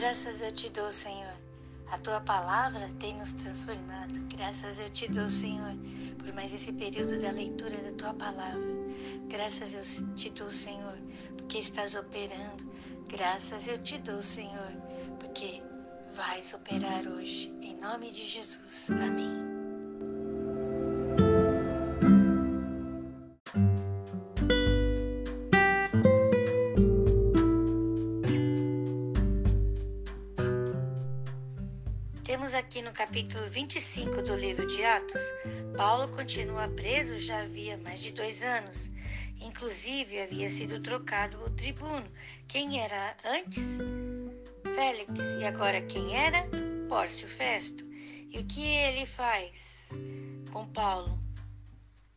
Graças eu te dou, Senhor. A tua palavra tem nos transformado. Graças eu te dou, Senhor, por mais esse período da leitura da tua palavra. Graças eu te dou, Senhor, porque estás operando. Graças eu te dou, Senhor, porque vais operar hoje. Em nome de Jesus. Amém. Aqui no capítulo 25 do livro de Atos, Paulo continua preso já havia mais de dois anos. Inclusive, havia sido trocado o tribuno. Quem era antes? Félix. E agora quem era? Pórcio Festo. E o que ele faz com Paulo?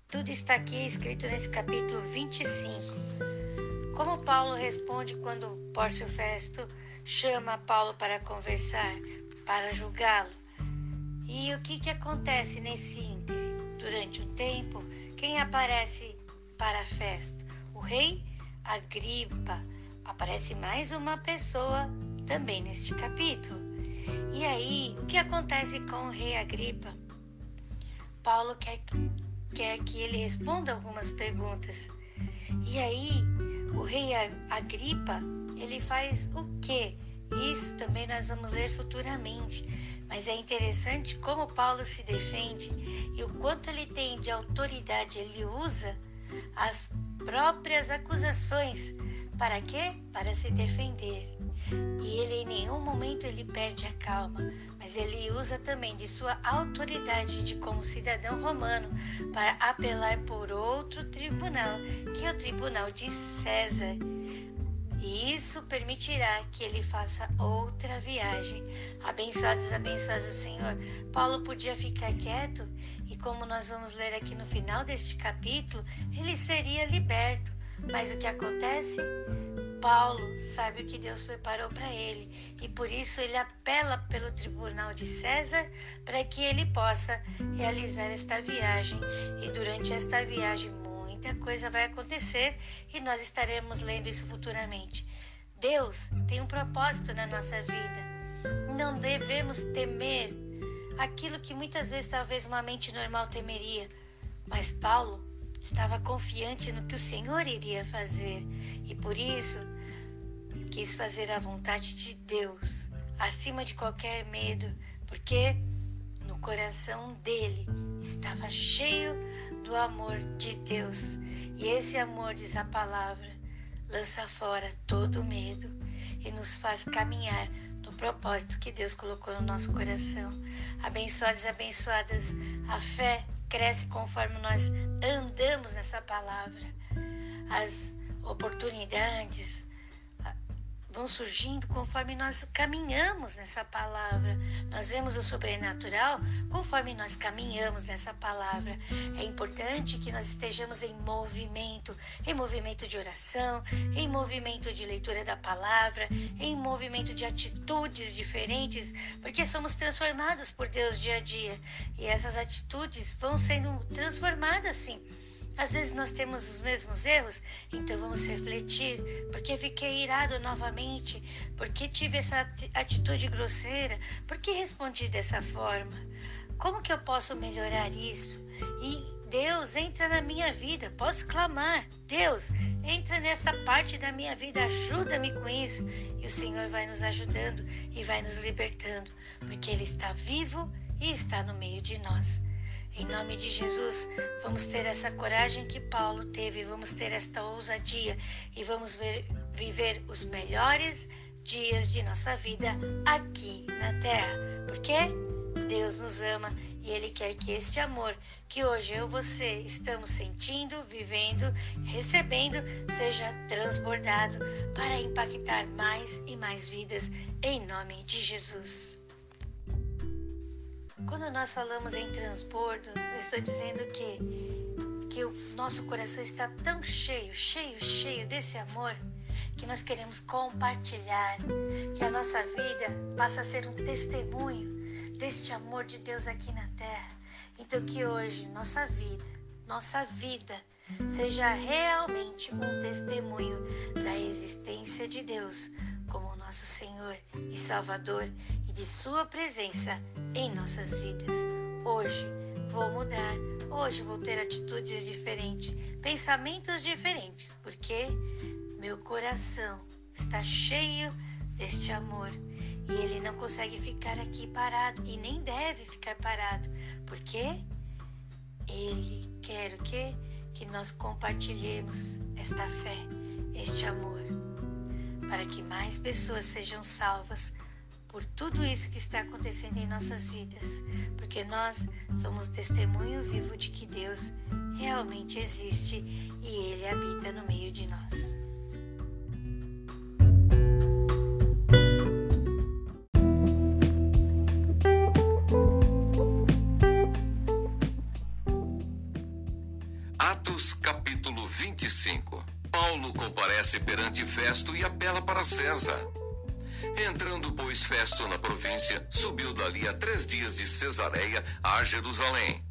Tudo está aqui escrito nesse capítulo 25. Como Paulo responde quando Pórcio Festo chama Paulo para conversar? para julgá-lo. E o que, que acontece nesse ínterim? Durante um tempo, quem aparece para a festa? O rei Agripa. Aparece mais uma pessoa também neste capítulo. E aí, o que acontece com o rei Agripa? Paulo quer, quer que ele responda algumas perguntas. E aí, o rei Agripa, ele faz o quê? Isso também nós vamos ler futuramente, mas é interessante como Paulo se defende e o quanto ele tem de autoridade, ele usa as próprias acusações. Para quê? Para se defender. E ele em nenhum momento ele perde a calma, mas ele usa também de sua autoridade de como cidadão romano para apelar por outro tribunal, que é o tribunal de César e isso permitirá que ele faça outra viagem. Abençoados, abençoados, Senhor. Paulo podia ficar quieto e, como nós vamos ler aqui no final deste capítulo, ele seria liberto. Mas o que acontece? Paulo sabe o que Deus preparou para ele e por isso ele apela pelo tribunal de César para que ele possa realizar esta viagem. E durante esta viagem, muita coisa vai acontecer e nós estaremos lendo isso futuramente. Deus tem um propósito na nossa vida. Não devemos temer aquilo que muitas vezes talvez uma mente normal temeria. Mas Paulo estava confiante no que o Senhor iria fazer e por isso quis fazer a vontade de Deus acima de qualquer medo, porque no coração dele estava cheio do amor de Deus. E esse amor, diz a palavra, lança fora todo medo e nos faz caminhar no propósito que Deus colocou no nosso coração. Abençoados e abençoadas, a fé cresce conforme nós andamos nessa palavra. As oportunidades, vão surgindo conforme nós caminhamos nessa palavra. Nós vemos o sobrenatural conforme nós caminhamos nessa palavra. É importante que nós estejamos em movimento, em movimento de oração, em movimento de leitura da palavra, em movimento de atitudes diferentes, porque somos transformados por Deus dia a dia. E essas atitudes vão sendo transformadas sim às vezes nós temos os mesmos erros, então vamos refletir. Porque fiquei irado novamente? Porque tive essa atitude grosseira? Por que respondi dessa forma? Como que eu posso melhorar isso? E Deus, entra na minha vida. Posso clamar. Deus, entra nessa parte da minha vida. Ajuda-me com isso. E o Senhor vai nos ajudando e vai nos libertando, porque Ele está vivo e está no meio de nós. Em nome de Jesus, vamos ter essa coragem que Paulo teve, vamos ter esta ousadia e vamos ver, viver os melhores dias de nossa vida aqui na terra. Porque Deus nos ama e Ele quer que este amor que hoje eu e você estamos sentindo, vivendo, recebendo, seja transbordado para impactar mais e mais vidas em nome de Jesus. Quando nós falamos em transbordo, eu estou dizendo que, que o nosso coração está tão cheio, cheio, cheio desse amor, que nós queremos compartilhar, que a nossa vida passa a ser um testemunho deste amor de Deus aqui na terra. Então, que hoje nossa vida, nossa vida, seja realmente um testemunho da existência de Deus nosso Senhor e Salvador de Sua presença em nossas vidas. Hoje vou mudar, hoje vou ter atitudes diferentes, pensamentos diferentes, porque meu coração está cheio deste amor e ele não consegue ficar aqui parado e nem deve ficar parado, porque ele quer o quê? Que nós compartilhemos esta fé, este amor, para que mais pessoas sejam salvas por tudo isso que está acontecendo em nossas vidas, porque nós somos testemunho vivo de que Deus realmente existe e Ele habita no meio de nós. Atos capítulo 25 Paulo comparece perante Festo e apela para César. Entrando, pois, Festo na província, subiu dali a três dias de Cesareia a Jerusalém.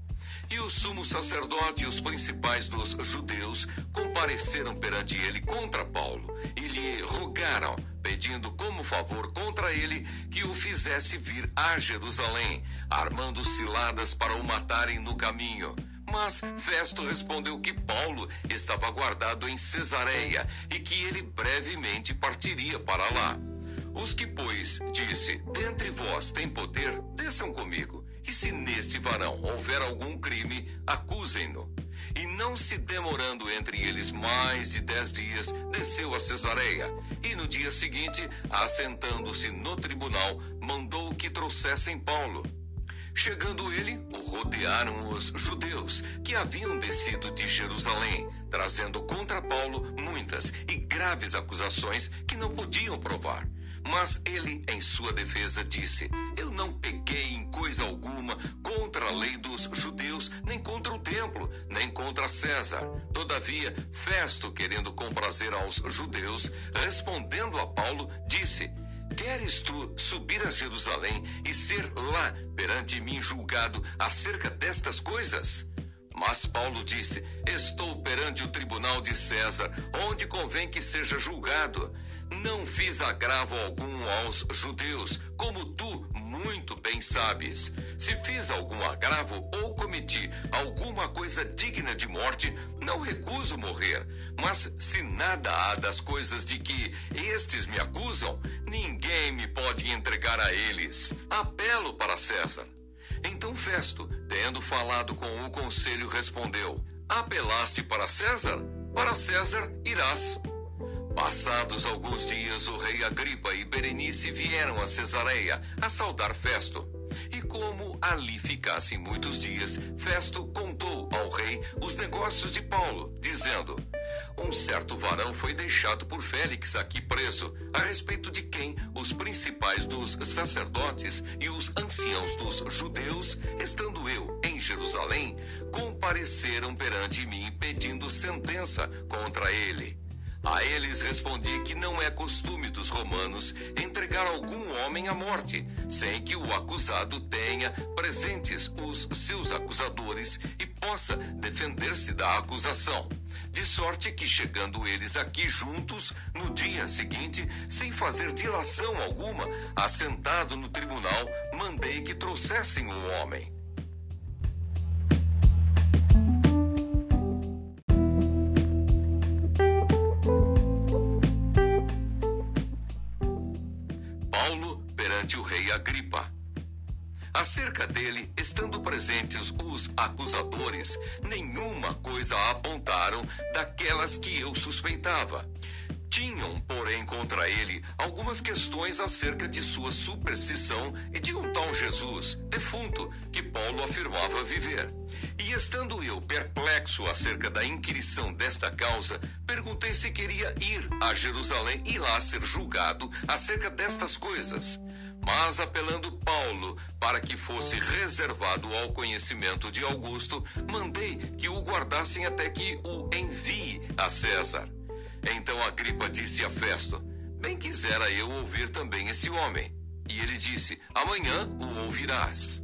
E o sumo sacerdote e os principais dos judeus compareceram perante ele contra Paulo e lhe rogaram, pedindo como favor contra ele que o fizesse vir a Jerusalém, armando ciladas para o matarem no caminho. Mas Festo respondeu que Paulo estava guardado em Cesareia e que ele brevemente partiria para lá. Os que, pois, disse: Dentre vós tem poder, desçam comigo. E se neste varão houver algum crime, acusem-no. E não se demorando entre eles mais de dez dias, desceu a Cesareia. E no dia seguinte, assentando-se no tribunal, mandou que trouxessem Paulo. Chegando ele, o rodearam os judeus, que haviam descido de Jerusalém, trazendo contra Paulo muitas e graves acusações que não podiam provar. Mas ele, em sua defesa, disse: Eu não pequei em coisa alguma contra a lei dos judeus, nem contra o templo, nem contra César. Todavia, Festo, querendo comprazer aos judeus, respondendo a Paulo, disse: Queres tu subir a Jerusalém e ser lá perante mim julgado acerca destas coisas? Mas Paulo disse: Estou perante o tribunal de César, onde convém que seja julgado. Não fiz agravo algum aos judeus, como tu muito bem sabes. Se fiz algum agravo ou cometi alguma coisa digna de morte, não recuso morrer. Mas se nada há das coisas de que estes me acusam, ninguém me pode entregar a eles. Apelo para César. Então Festo, tendo falado com o conselho, respondeu: Apelaste para César? Para César irás. Passados alguns dias, o rei Agripa e Berenice vieram a Cesareia a saudar Festo. E como ali ficassem muitos dias, Festo contou ao rei os negócios de Paulo, dizendo: Um certo varão foi deixado por Félix aqui preso, a respeito de quem os principais dos sacerdotes e os anciãos dos judeus, estando eu em Jerusalém, compareceram perante mim pedindo sentença contra ele. A eles respondi que não é costume dos romanos entregar algum homem à morte, sem que o acusado tenha presentes os seus acusadores e possa defender-se da acusação. De sorte que, chegando eles aqui juntos, no dia seguinte, sem fazer dilação alguma, assentado no tribunal, mandei que trouxessem o homem. Acerca dele, estando presentes os acusadores, nenhuma coisa apontaram daquelas que eu suspeitava. Tinham, porém, contra ele algumas questões acerca de sua superstição e de um tal Jesus, defunto, que Paulo afirmava viver. E estando eu perplexo acerca da inquirição desta causa, perguntei se queria ir a Jerusalém e lá ser julgado acerca destas coisas mas apelando Paulo para que fosse reservado ao conhecimento de Augusto, mandei que o guardassem até que o envie a César. Então Agripa disse a Festo: Bem quisera eu ouvir também esse homem. E ele disse: Amanhã o ouvirás.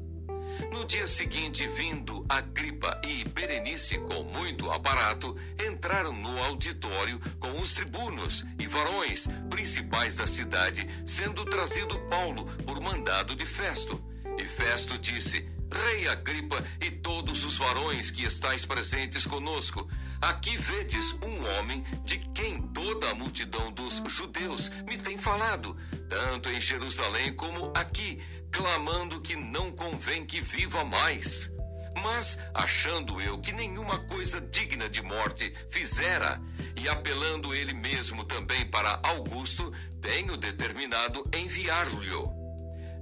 No dia seguinte, vindo Agripa e Berenice com muito aparato, entraram no auditório com os tribunos e varões principais da cidade, sendo trazido Paulo por mandado de Festo. E Festo disse: Rei Agripa e todos os varões que estáis presentes conosco, aqui vedes um homem de quem toda a multidão dos judeus me tem falado, tanto em Jerusalém como aqui clamando que não convém que viva mais. Mas, achando eu que nenhuma coisa digna de morte fizera, e apelando ele mesmo também para Augusto, tenho determinado enviar-lhe.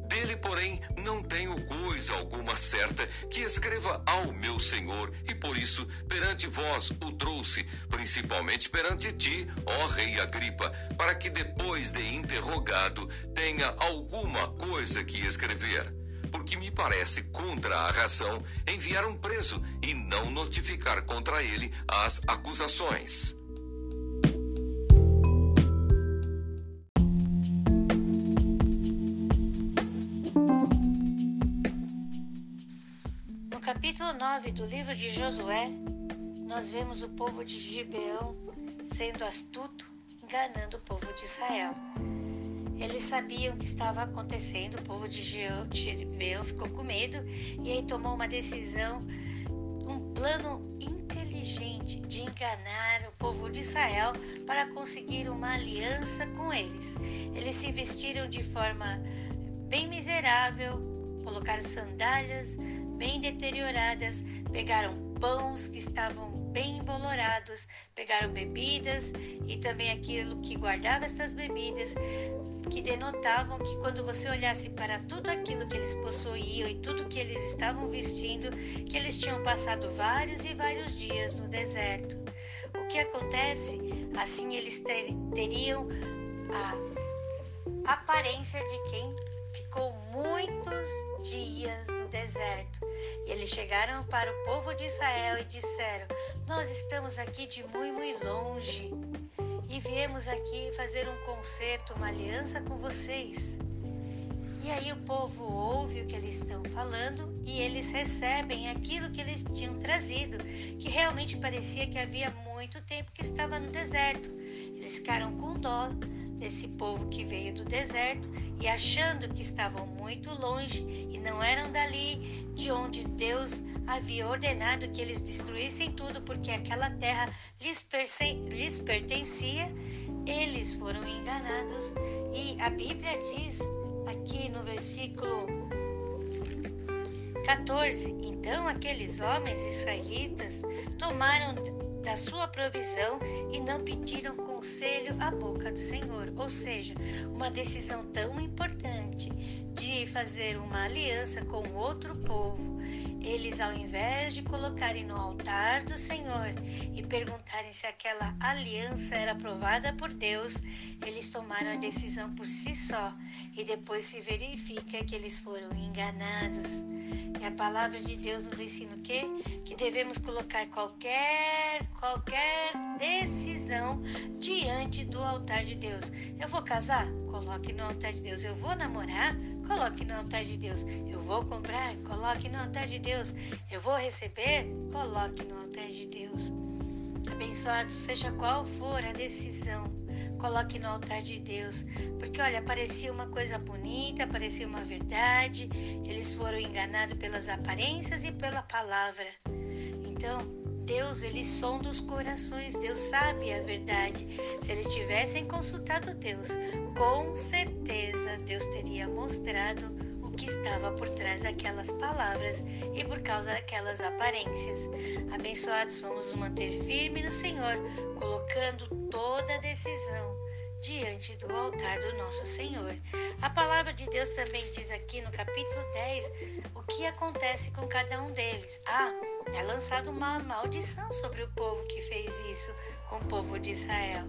Dele, porém, não tenho coisa alguma certa que escreva ao meu senhor, e por isso perante vós o trouxe, principalmente perante ti, ó rei Agripa, para que depois de interrogado tenha alguma coisa que escrever. Porque me parece contra a razão enviar um preso e não notificar contra ele as acusações. Capítulo 9 do livro de Josué, nós vemos o povo de Gibeão sendo astuto, enganando o povo de Israel. Eles sabiam o que estava acontecendo, o povo de Gibeão ficou com medo e aí tomou uma decisão, um plano inteligente de enganar o povo de Israel para conseguir uma aliança com eles. Eles se vestiram de forma bem miserável, colocaram sandálias, bem deterioradas, pegaram pães que estavam bem embolorados, pegaram bebidas e também aquilo que guardava essas bebidas, que denotavam que quando você olhasse para tudo aquilo que eles possuíam e tudo que eles estavam vestindo, que eles tinham passado vários e vários dias no deserto. O que acontece? Assim eles ter, teriam a aparência de quem ficou muitos dias no deserto. E eles chegaram para o povo de Israel e disseram: Nós estamos aqui de muito, muito longe e viemos aqui fazer um concerto, uma aliança com vocês. E aí o povo ouve o que eles estão falando e eles recebem aquilo que eles tinham trazido, que realmente parecia que havia muito tempo que estava no deserto. Eles ficaram com dó desse povo que veio do deserto e achando que estavam muito longe e não eram dali de onde Deus havia ordenado que eles destruíssem tudo porque aquela terra lhes, lhes pertencia, eles foram enganados. E a Bíblia diz aqui no versículo 14: Então aqueles homens israelitas tomaram da sua provisão e não pediram conselho à boca do Senhor. Ou seja, uma decisão tão importante de fazer uma aliança com outro povo. Eles, ao invés de colocarem no altar do Senhor e perguntarem se aquela aliança era aprovada por Deus, eles tomaram a decisão por si só e depois se verifica que eles foram enganados. E a palavra de Deus nos ensina o quê? Que devemos colocar qualquer, qualquer decisão diante do altar de Deus. Eu vou casar? Coloque no altar de Deus. Eu vou namorar? Coloque no altar de Deus. Eu vou comprar? Coloque no altar de Deus. Eu vou receber? Coloque no altar de Deus. Abençoado seja qual for a decisão coloque no altar de Deus. Porque olha, parecia uma coisa bonita, parecia uma verdade. Eles foram enganados pelas aparências e pela palavra. Então, Deus, ele sonda os corações, Deus sabe a verdade. Se eles tivessem consultado Deus, com certeza Deus teria mostrado que estava por trás daquelas palavras e por causa daquelas aparências. Abençoados vamos nos manter firmes no Senhor, colocando toda decisão diante do altar do nosso Senhor. A palavra de Deus também diz aqui no capítulo 10 o que acontece com cada um deles. Ah, é lançada uma maldição sobre o povo que fez isso com o povo de Israel.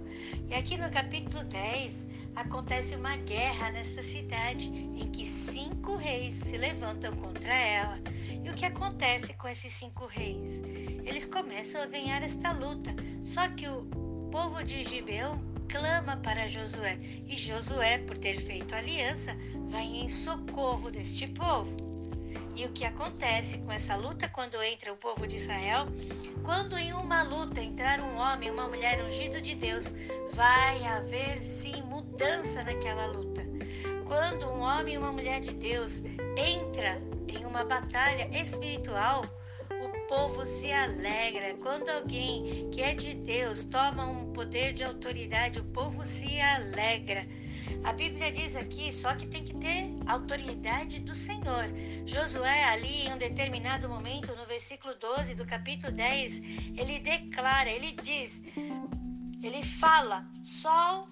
E aqui no capítulo 10 acontece uma guerra nesta cidade em que cinco reis se levantam contra ela. E o que acontece com esses cinco reis? Eles começam a ganhar esta luta, só que o povo de Gibeão clama para Josué e Josué, por ter feito aliança, vai em socorro deste povo. E o que acontece com essa luta quando entra o povo de Israel? Quando em uma luta entrar um homem, uma mulher ungido de Deus, vai haver sim mudança naquela luta. Quando um homem e uma mulher de Deus entra em uma batalha espiritual, o povo se alegra. Quando alguém que é de Deus toma um poder de autoridade, o povo se alegra. A Bíblia diz aqui só que tem que ter autoridade do Senhor. Josué, ali em um determinado momento, no versículo 12 do capítulo 10, ele declara, ele diz, ele fala: Sol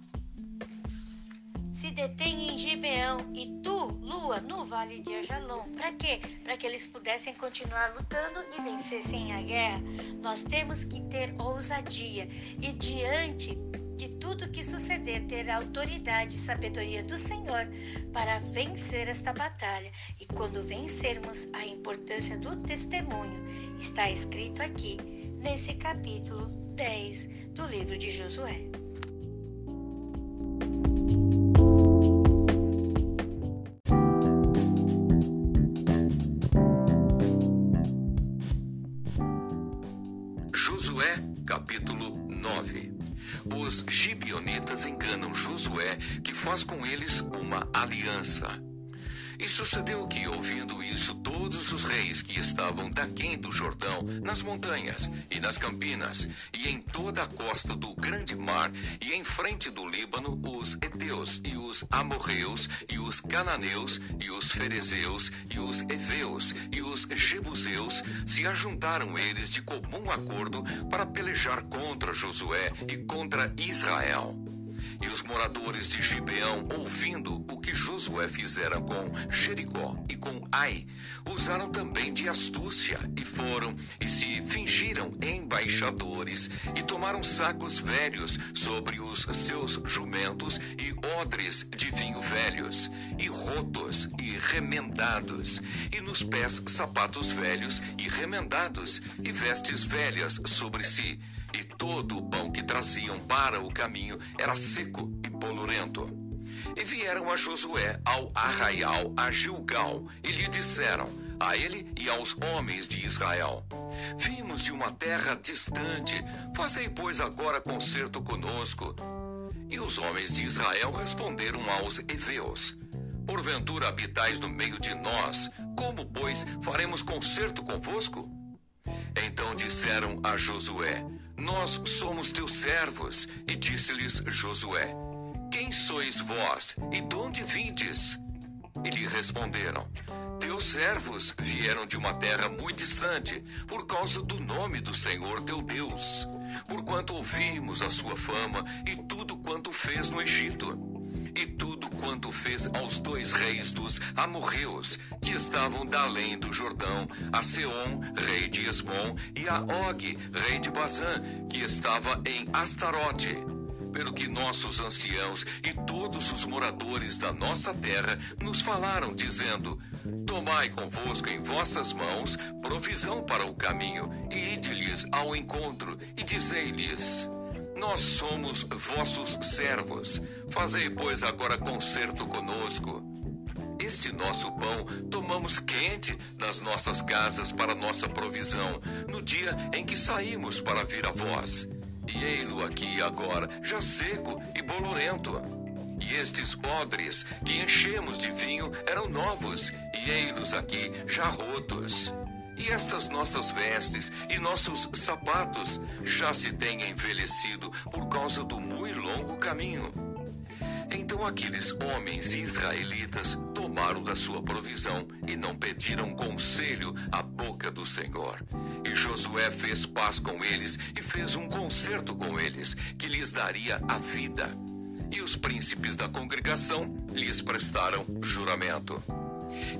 se detém em Gibeão e tu, lua, no vale de Ajalon. Para quê? Para que eles pudessem continuar lutando e vencessem a guerra. Nós temos que ter ousadia e diante de tudo que suceder ter a autoridade e sabedoria do Senhor para vencer esta batalha. E quando vencermos, a importância do testemunho está escrito aqui nesse capítulo 10 do livro de Josué. Gibionitas enganam Josué, que faz com eles uma aliança. E sucedeu que, ouvindo isso, todos os reis que estavam daquém do Jordão, nas montanhas e nas campinas, e em toda a costa do grande mar, e em frente do Líbano, os Eteus, e os Amorreus, e os Cananeus, e os Ferezeus, e os Eveus, e os Jebuseus, se ajuntaram eles de comum acordo para pelejar contra Josué e contra Israel. E os moradores de Gibeão, ouvindo o que Josué fizera com Jericó e com Ai, usaram também de astúcia e foram e se fingiram embaixadores e tomaram sacos velhos sobre os seus jumentos e odres de vinho velhos e rotos e remendados e nos pés sapatos velhos e remendados e vestes velhas sobre si e todo o pão que traziam para o caminho era seco e polurento. E vieram a Josué ao arraial a Gilgal e lhe disseram, a ele e aos homens de Israel: Vimos de uma terra distante, fazei, pois, agora concerto conosco. E os homens de Israel responderam aos heveus: Porventura habitais no meio de nós, como, pois, faremos concerto convosco? Então disseram a Josué: nós somos teus servos. E disse-lhes Josué: Quem sois vós e de onde vindes? E lhe responderam: Teus servos vieram de uma terra muito distante, por causa do nome do Senhor teu Deus, porquanto ouvimos a sua fama e tudo quanto fez no Egito e tudo quanto fez aos dois reis dos amorreus, que estavam da além do Jordão, a Seom, rei de Esbom, e a Og, rei de Bazã, que estava em Astarote. Pelo que nossos anciãos e todos os moradores da nossa terra nos falaram, dizendo: Tomai convosco em vossas mãos provisão para o caminho, e ide-lhes ao encontro, e dizei-lhes: nós somos vossos servos. Fazei, pois, agora concerto conosco. Este nosso pão tomamos quente das nossas casas para nossa provisão, no dia em que saímos para vir a vós. E ei-lo aqui agora, já seco e bolorento. E estes odres que enchemos de vinho eram novos, e ei-los aqui já rotos. E estas nossas vestes e nossos sapatos já se têm envelhecido por causa do muito longo caminho. Então aqueles homens israelitas tomaram da sua provisão e não pediram conselho à boca do Senhor. E Josué fez paz com eles e fez um concerto com eles, que lhes daria a vida. E os príncipes da congregação lhes prestaram juramento.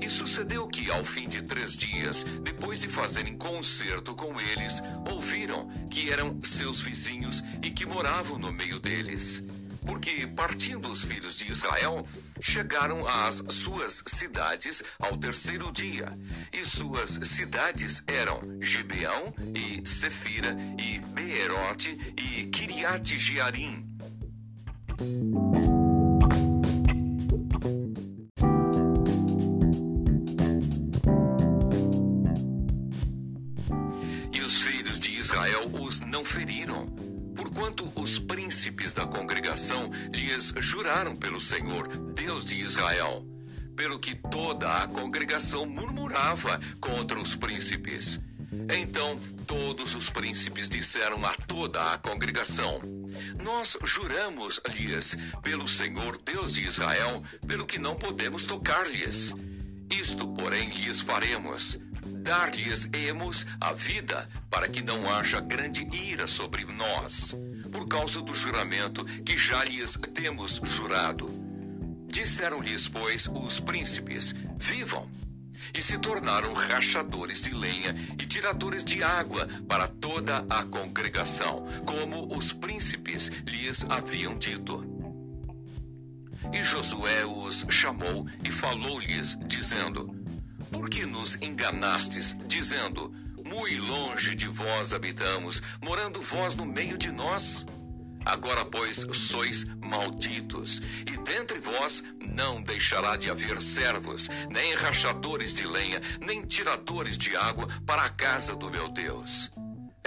E sucedeu que, ao fim de três dias, depois de fazerem concerto com eles, ouviram que eram seus vizinhos e que moravam no meio deles. Porque, partindo os filhos de Israel, chegaram às suas cidades ao terceiro dia. E suas cidades eram Gibeão e Sefira e Beerote e Kiriat Jearim. Porquanto os príncipes da congregação lhes juraram pelo Senhor, Deus de Israel, pelo que toda a congregação murmurava contra os príncipes. Então todos os príncipes disseram a toda a congregação: Nós juramos-lhes pelo Senhor Deus de Israel, pelo que não podemos tocar-lhes. Isto, porém, lhes faremos: dar-lhes-emos a vida, para que não haja grande ira sobre nós, por causa do juramento que já lhes temos jurado. Disseram-lhes, pois, os príncipes: Vivam! E se tornaram rachadores de lenha e tiradores de água para toda a congregação, como os príncipes lhes haviam dito. E Josué os chamou e falou-lhes, dizendo: Por que nos enganastes, dizendo: Muito longe de vós habitamos, morando vós no meio de nós? Agora, pois, sois malditos, e dentre vós não deixará de haver servos, nem rachadores de lenha, nem tiradores de água para a casa do meu Deus.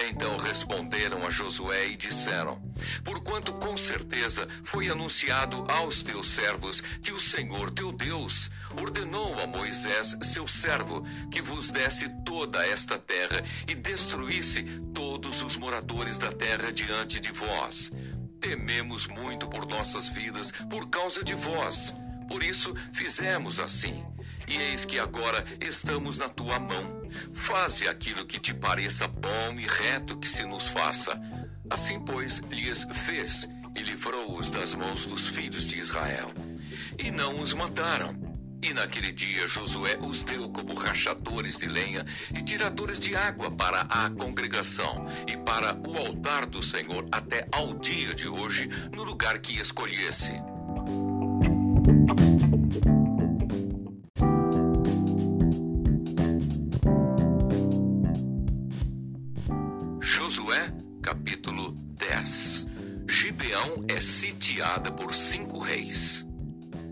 Então responderam a Josué e disseram: Porquanto com certeza foi anunciado aos teus servos que o Senhor teu Deus ordenou a Moisés, seu servo, que vos desse toda esta terra e destruísse todos os moradores da terra diante de vós. Tememos muito por nossas vidas por causa de vós. Por isso fizemos assim. E eis que agora estamos na tua mão. Faze aquilo que te pareça bom e reto que se nos faça. Assim, pois, lhes fez e livrou-os das mãos dos filhos de Israel. E não os mataram e naquele dia Josué os deu como rachadores de lenha e tiradores de água para a congregação e para o altar do Senhor até ao dia de hoje, no lugar que escolhesse. É sitiada por cinco reis.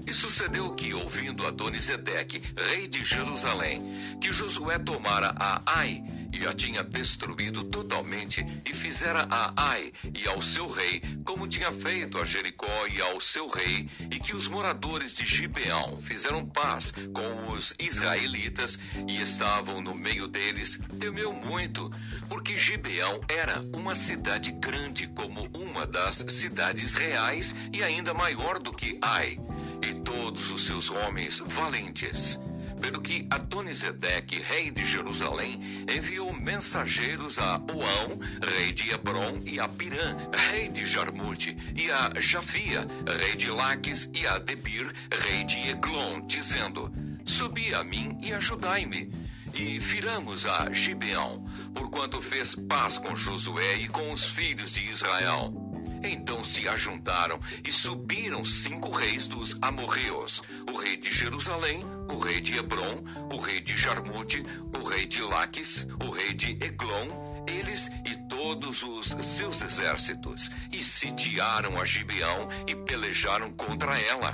E sucedeu que, ouvindo Adonisedeque, rei de Jerusalém, que Josué tomara a Ai e a tinha destruído totalmente, e fizera a Ai e ao seu rei, como tinha feito a Jericó e ao seu rei, e que os moradores de Gibeão fizeram paz com os israelitas e estavam no meio deles, temeu muito, porque Gibeão era uma cidade grande como uma das cidades reais e ainda maior do que Ai e todos os seus homens valentes. Pelo que Adonisedeque, rei de Jerusalém, enviou mensageiros a Oão, rei de Hebron, e a Pirã, rei de Jarmute, e a Jafia, rei de Laques, e a Debir, rei de Eglon, dizendo: Subi a mim e ajudai-me. E firamos a Gibeão, porquanto fez paz com Josué e com os filhos de Israel. Então se ajuntaram e subiram cinco reis dos amorreus: o rei de Jerusalém, o rei de Hebron, o rei de Jarmute, o rei de Laques, o rei de Eglon, eles e todos os seus exércitos, e sitiaram a Gibeão e pelejaram contra ela.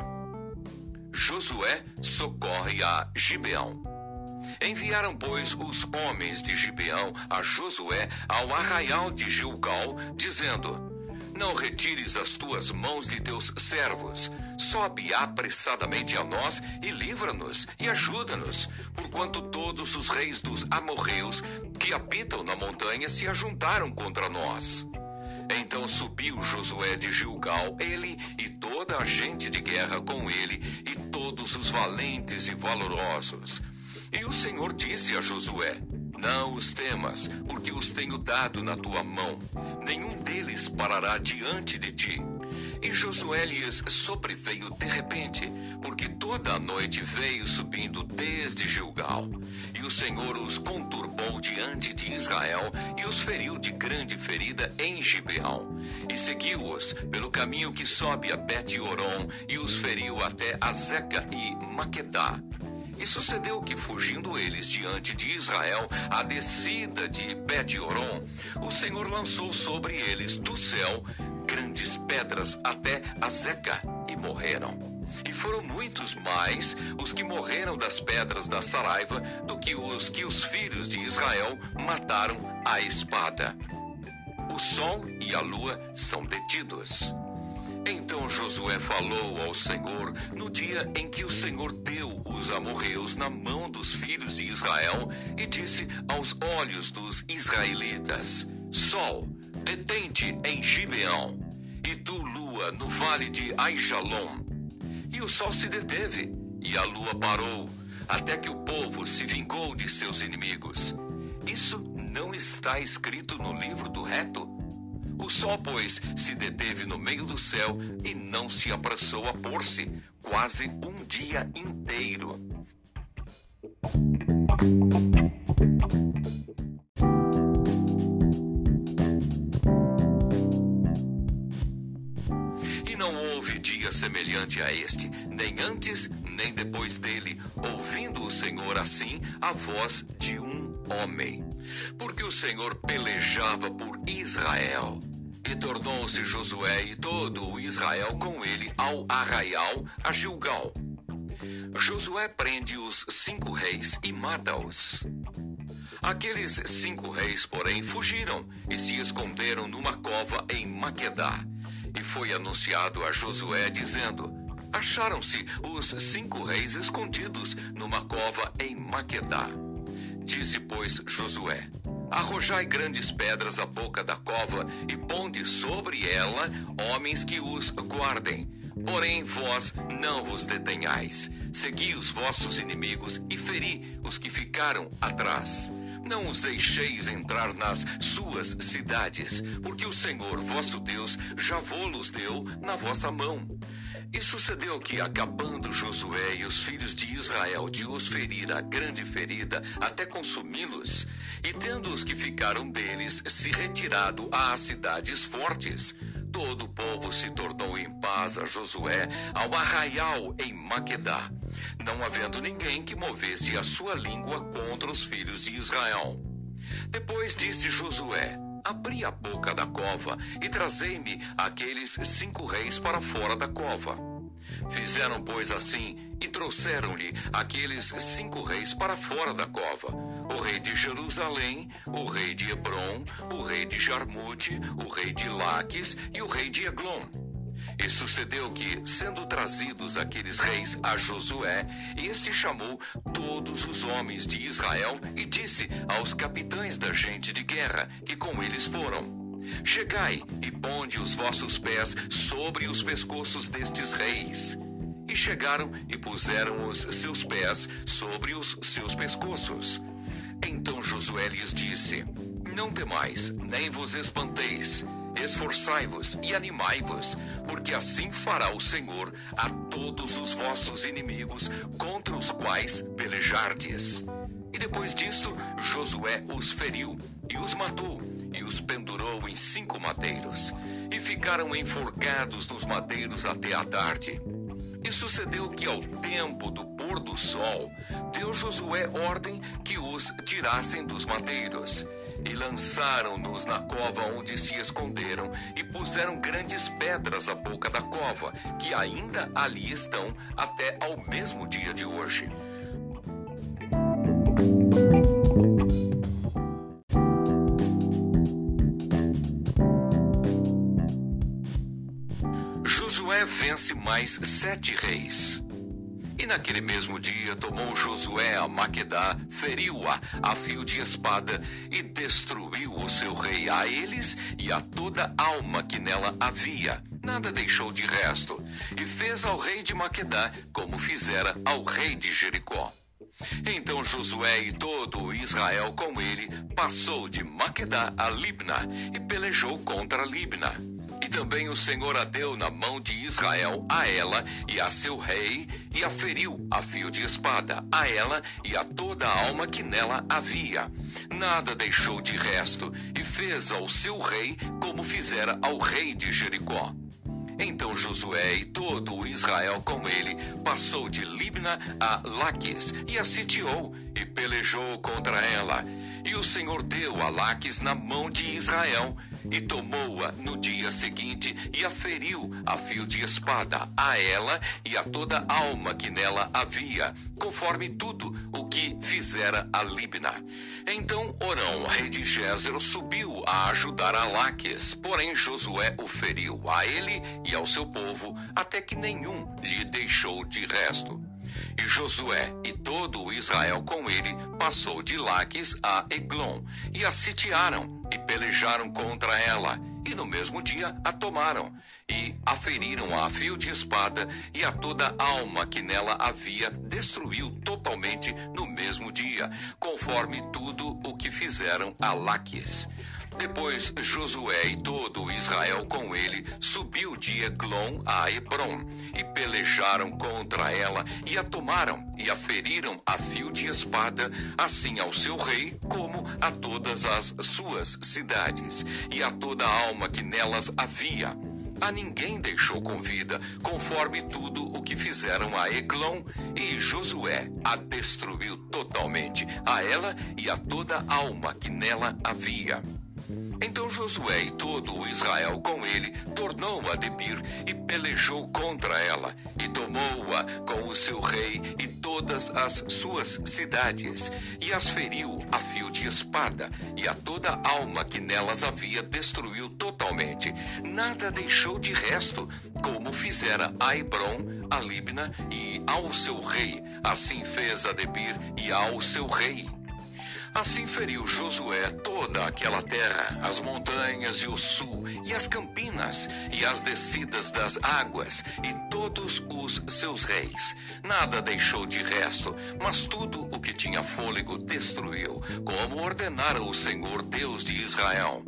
Josué socorre a Gibeão. Enviaram, pois, os homens de Gibeão a Josué ao arraial de Gilgal, dizendo: não retires as tuas mãos de teus servos. Sobe apressadamente a nós e livra-nos e ajuda-nos, porquanto todos os reis dos amorreus que habitam na montanha se ajuntaram contra nós. Então subiu Josué de Gilgal, ele e toda a gente de guerra com ele, e todos os valentes e valorosos. E o Senhor disse a Josué: não os temas, porque os tenho dado na tua mão. Nenhum deles parará diante de ti. E Josué lhes sobreveio de repente, porque toda a noite veio subindo desde Gilgal. E o Senhor os conturbou diante de Israel e os feriu de grande ferida em Gibeão. E seguiu-os pelo caminho que sobe a Bet-Oron e os feriu até Azeca e Maquedá. E sucedeu que, fugindo eles diante de Israel, a descida de Bet-Oron, o Senhor lançou sobre eles do céu grandes pedras até Azeca e morreram. E foram muitos mais os que morreram das pedras da Saraiva do que os que os filhos de Israel mataram à espada. o sol e a lua são detidos. Então Josué falou ao Senhor no dia em que o Senhor deu os amorreus na mão dos filhos de Israel e disse aos olhos dos israelitas: Sol, detente em Gibeão, e tu, lua, no vale de Aishalom. E o sol se deteve, e a lua parou, até que o povo se vingou de seus inimigos. Isso não está escrito no livro do reto? O sol, pois, se deteve no meio do céu e não se apressou a pôr-se, quase um dia inteiro. E não houve dia semelhante a este, nem antes nem depois dele, ouvindo o Senhor assim a voz de um homem. Porque o Senhor pelejava por Israel. E tornou-se Josué e todo o Israel com ele ao arraial a Gilgal. Josué prende os cinco reis e mata-os. Aqueles cinco reis, porém, fugiram e se esconderam numa cova em Maquedá. E foi anunciado a Josué, dizendo: Acharam-se os cinco reis escondidos numa cova em Maquedá. Disse, pois, Josué: Arrojai grandes pedras à boca da cova e ponde sobre ela homens que os guardem. Porém, vós não vos detenhais. Segui os vossos inimigos e feri os que ficaram atrás. Não os deixeis entrar nas suas cidades, porque o Senhor vosso Deus já vô-los deu na vossa mão. E sucedeu que, acabando Josué e os filhos de Israel de os ferir a grande ferida até consumi-los, e tendo os que ficaram deles se retirado às cidades fortes, todo o povo se tornou em paz a Josué ao arraial em Maquedá, não havendo ninguém que movesse a sua língua contra os filhos de Israel. Depois disse Josué: Abri a boca da cova e trazei-me aqueles cinco reis para fora da cova. Fizeram, pois, assim e trouxeram-lhe aqueles cinco reis para fora da cova: o rei de Jerusalém, o rei de Hebron, o rei de Jarmute, o rei de Laques e o rei de Eglon. E sucedeu que, sendo trazidos aqueles reis a Josué, este chamou todos os homens de Israel e disse aos capitães da gente de guerra que com eles foram: Chegai e ponde os vossos pés sobre os pescoços destes reis. E chegaram e puseram os seus pés sobre os seus pescoços. Então Josué lhes disse: Não temais, nem vos espanteis Esforçai-vos e animai-vos, porque assim fará o Senhor a todos os vossos inimigos contra os quais pelejardes. E depois disto, Josué os feriu e os matou, e os pendurou em cinco madeiros, e ficaram enforcados nos madeiros até a tarde. E sucedeu que, ao tempo do pôr do sol, deu Josué ordem que os tirassem dos madeiros e lançaram-nos na cova onde se esconderam e puseram grandes pedras à boca da cova, que ainda ali estão até ao mesmo dia de hoje. Josué vence mais sete reis. E naquele mesmo dia tomou Josué a Maquedá, feriu-a a fio de espada e destruiu o seu rei a eles e a toda alma que nela havia. Nada deixou de resto. E fez ao rei de Maquedá como fizera ao rei de Jericó. Então Josué e todo Israel com ele passou de Maquedá a Libna e pelejou contra Libna. E também o Senhor a deu na mão de Israel a ela e a seu rei, e a feriu a fio de espada, a ela e a toda a alma que nela havia. Nada deixou de resto, e fez ao seu rei como fizera ao rei de Jericó. Então Josué e todo o Israel com ele passou de Libna a Laques e a sitiou e pelejou contra ela. E o Senhor deu a Laques na mão de Israel e tomou-a no dia seguinte e a feriu a fio de espada, a ela e a toda alma que nela havia, conforme tudo o que fizera a Libna. Então Orão, rei de Gézer, subiu a ajudar a Laques, porém Josué o feriu a ele e ao seu povo, até que nenhum lhe deixou de resto. E Josué e todo o Israel com ele passou de Laques a Eglon, e a sitiaram, e pelejaram contra ela, e no mesmo dia a tomaram, e a feriram a fio de espada, e a toda alma que nela havia destruiu totalmente no mesmo dia, conforme tudo o que fizeram a Laques. Depois Josué e todo Israel com ele subiu de Eglon a Hebron e pelejaram contra ela e a tomaram e a feriram a fio de espada, assim ao seu rei como a todas as suas cidades e a toda a alma que nelas havia. A ninguém deixou com vida, conforme tudo o que fizeram a Eglon, e Josué a destruiu totalmente, a ela e a toda a alma que nela havia. Então Josué e todo o Israel com ele tornou a Debir e pelejou contra ela, e tomou-a com o seu rei e todas as suas cidades, e as feriu a fio de espada, e a toda alma que nelas havia destruiu totalmente. Nada deixou de resto, como fizera a Hebron, a Libna e ao seu rei. Assim fez a Debir e ao seu rei. Assim feriu Josué toda aquela terra, as montanhas e o sul, e as campinas, e as descidas das águas, e todos os seus reis. Nada deixou de resto, mas tudo o que tinha fôlego destruiu, como ordenara o Senhor Deus de Israel.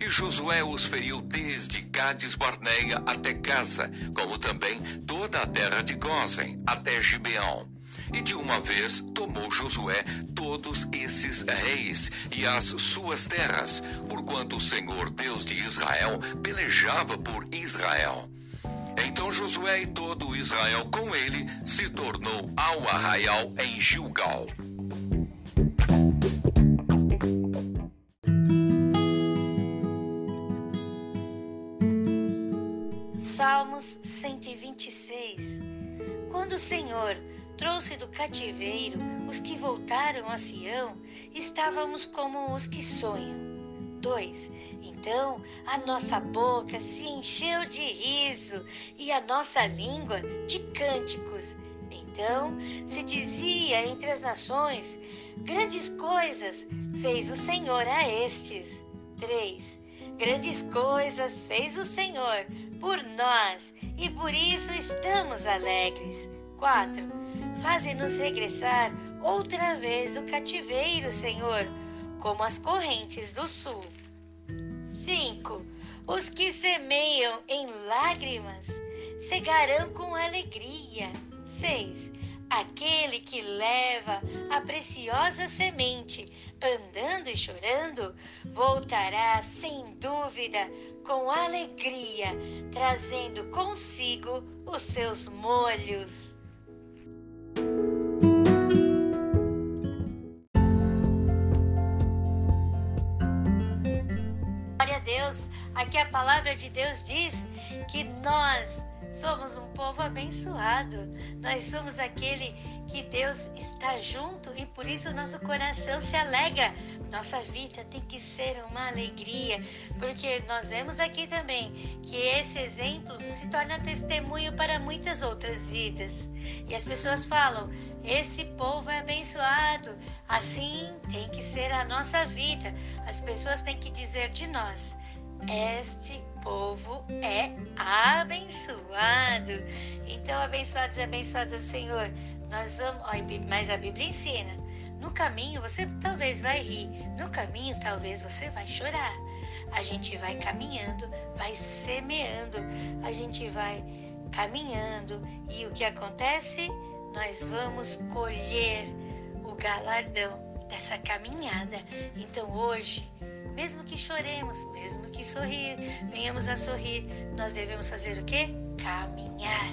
E Josué os feriu desde Gades Barneia até Gaza, como também toda a terra de Gozen, até Gibeão. E de uma vez tomou Josué todos esses reis e as suas terras, porquanto o Senhor Deus de Israel pelejava por Israel. Então Josué e todo Israel com ele se tornou ao arraial em Gilgal. Salmos 126 Quando o Senhor trouxe do cativeiro os que voltaram a Sião, estávamos como os que sonham. 2. Então a nossa boca se encheu de riso e a nossa língua de cânticos. Então se dizia entre as nações: Grandes coisas fez o Senhor a estes. 3. Grandes coisas fez o Senhor por nós e por isso estamos alegres. 4 Faze-nos regressar outra vez do cativeiro, Senhor, como as correntes do sul. 5. Os que semeiam em lágrimas cegarão com alegria. 6. Aquele que leva a preciosa semente, andando e chorando, voltará sem dúvida com alegria, trazendo consigo os seus molhos. Aqui a palavra de Deus diz que nós somos um povo abençoado. Nós somos aquele que Deus está junto e por isso nosso coração se alegra. Nossa vida tem que ser uma alegria, porque nós vemos aqui também que esse exemplo se torna testemunho para muitas outras vidas. E as pessoas falam: esse povo é abençoado. Assim tem que ser a nossa vida. As pessoas têm que dizer de nós: este povo é abençoado. Então, abençoados e abençoadas, Senhor, nós vamos. Mas a Bíblia ensina: no caminho você talvez vai rir, no caminho talvez você vai chorar. A gente vai caminhando, vai semeando, a gente vai caminhando e o que acontece? Nós vamos colher o galardão dessa caminhada. Então hoje mesmo que choremos, mesmo que sorrir, venhamos a sorrir, nós devemos fazer o quê? Caminhar.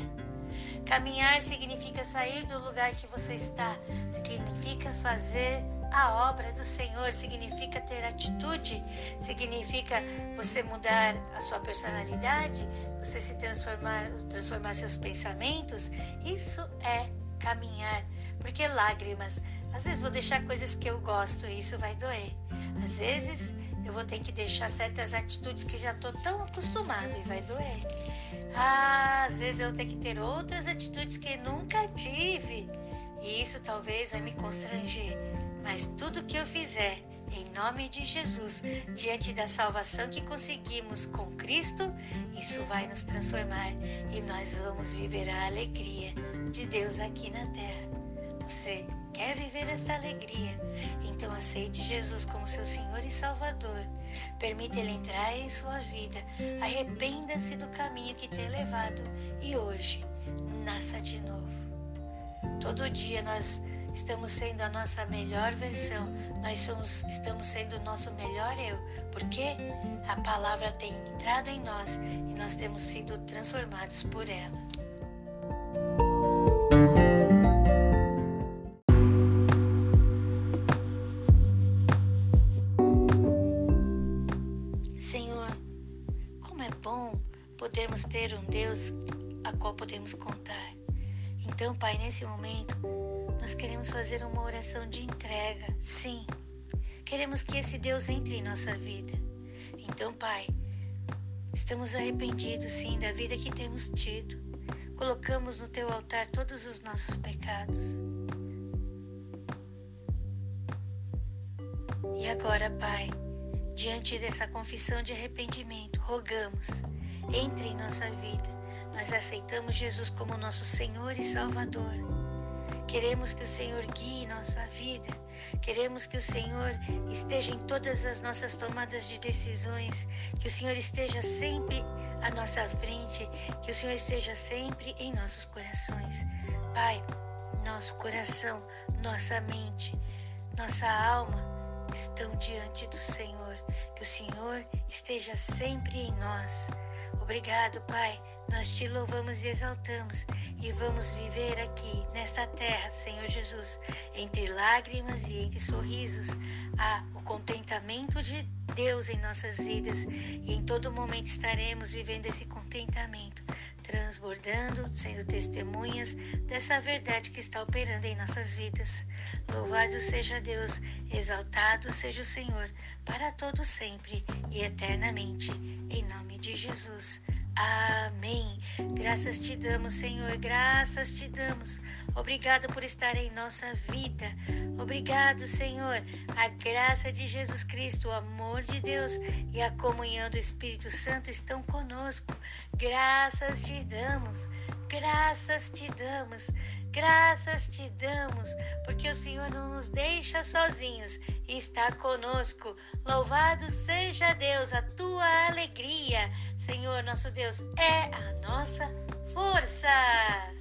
Caminhar significa sair do lugar que você está, significa fazer a obra do Senhor significa ter atitude, significa você mudar a sua personalidade, você se transformar, transformar seus pensamentos. Isso é caminhar, porque lágrimas, às vezes vou deixar coisas que eu gosto e isso vai doer. Às vezes eu vou ter que deixar certas atitudes que já estou tão acostumado e vai doer. Ah, às vezes eu vou ter que ter outras atitudes que nunca tive. E isso talvez vai me constranger. Mas tudo que eu fizer, em nome de Jesus, diante da salvação que conseguimos com Cristo, isso vai nos transformar e nós vamos viver a alegria de Deus aqui na terra. Você quer viver esta alegria? Então aceite Jesus como seu Senhor e Salvador. Permita Ele entrar em sua vida. Arrependa-se do caminho que tem levado e hoje nasça de novo. Todo dia nós estamos sendo a nossa melhor versão, nós somos, estamos sendo o nosso melhor eu, porque a palavra tem entrado em nós e nós temos sido transformados por ela. Podermos ter um Deus a qual podemos contar. Então, Pai, nesse momento, nós queremos fazer uma oração de entrega. Sim, queremos que esse Deus entre em nossa vida. Então, Pai, estamos arrependidos, sim, da vida que temos tido. Colocamos no teu altar todos os nossos pecados. E agora, Pai, diante dessa confissão de arrependimento, rogamos, entre em nossa vida nós aceitamos Jesus como nosso Senhor e Salvador. Queremos que o Senhor guie nossa vida. Queremos que o Senhor esteja em todas as nossas tomadas de decisões. Que o Senhor esteja sempre à nossa frente. Que o Senhor esteja sempre em nossos corações. Pai, nosso coração, nossa mente, nossa alma estão diante do Senhor. Que o Senhor esteja sempre em nós. Obrigado, Pai nós te louvamos e exaltamos e vamos viver aqui, nesta terra, Senhor Jesus, entre lágrimas e entre sorrisos, há o contentamento de Deus em nossas vidas e em todo momento estaremos vivendo esse contentamento, transbordando, sendo testemunhas dessa verdade que está operando em nossas vidas. Louvado seja Deus, exaltado seja o Senhor, para todo sempre e eternamente, em nome de Jesus. Amém. Graças te damos, Senhor, graças te damos. Obrigado por estar em nossa vida. Obrigado, Senhor. A graça de Jesus Cristo, o amor de Deus e a comunhão do Espírito Santo estão conosco. Graças te damos. Graças te damos. Graças te damos, porque o Senhor não nos deixa sozinhos e está conosco. Louvado seja Deus, a tua alegria. Senhor, nosso Deus, é a nossa força.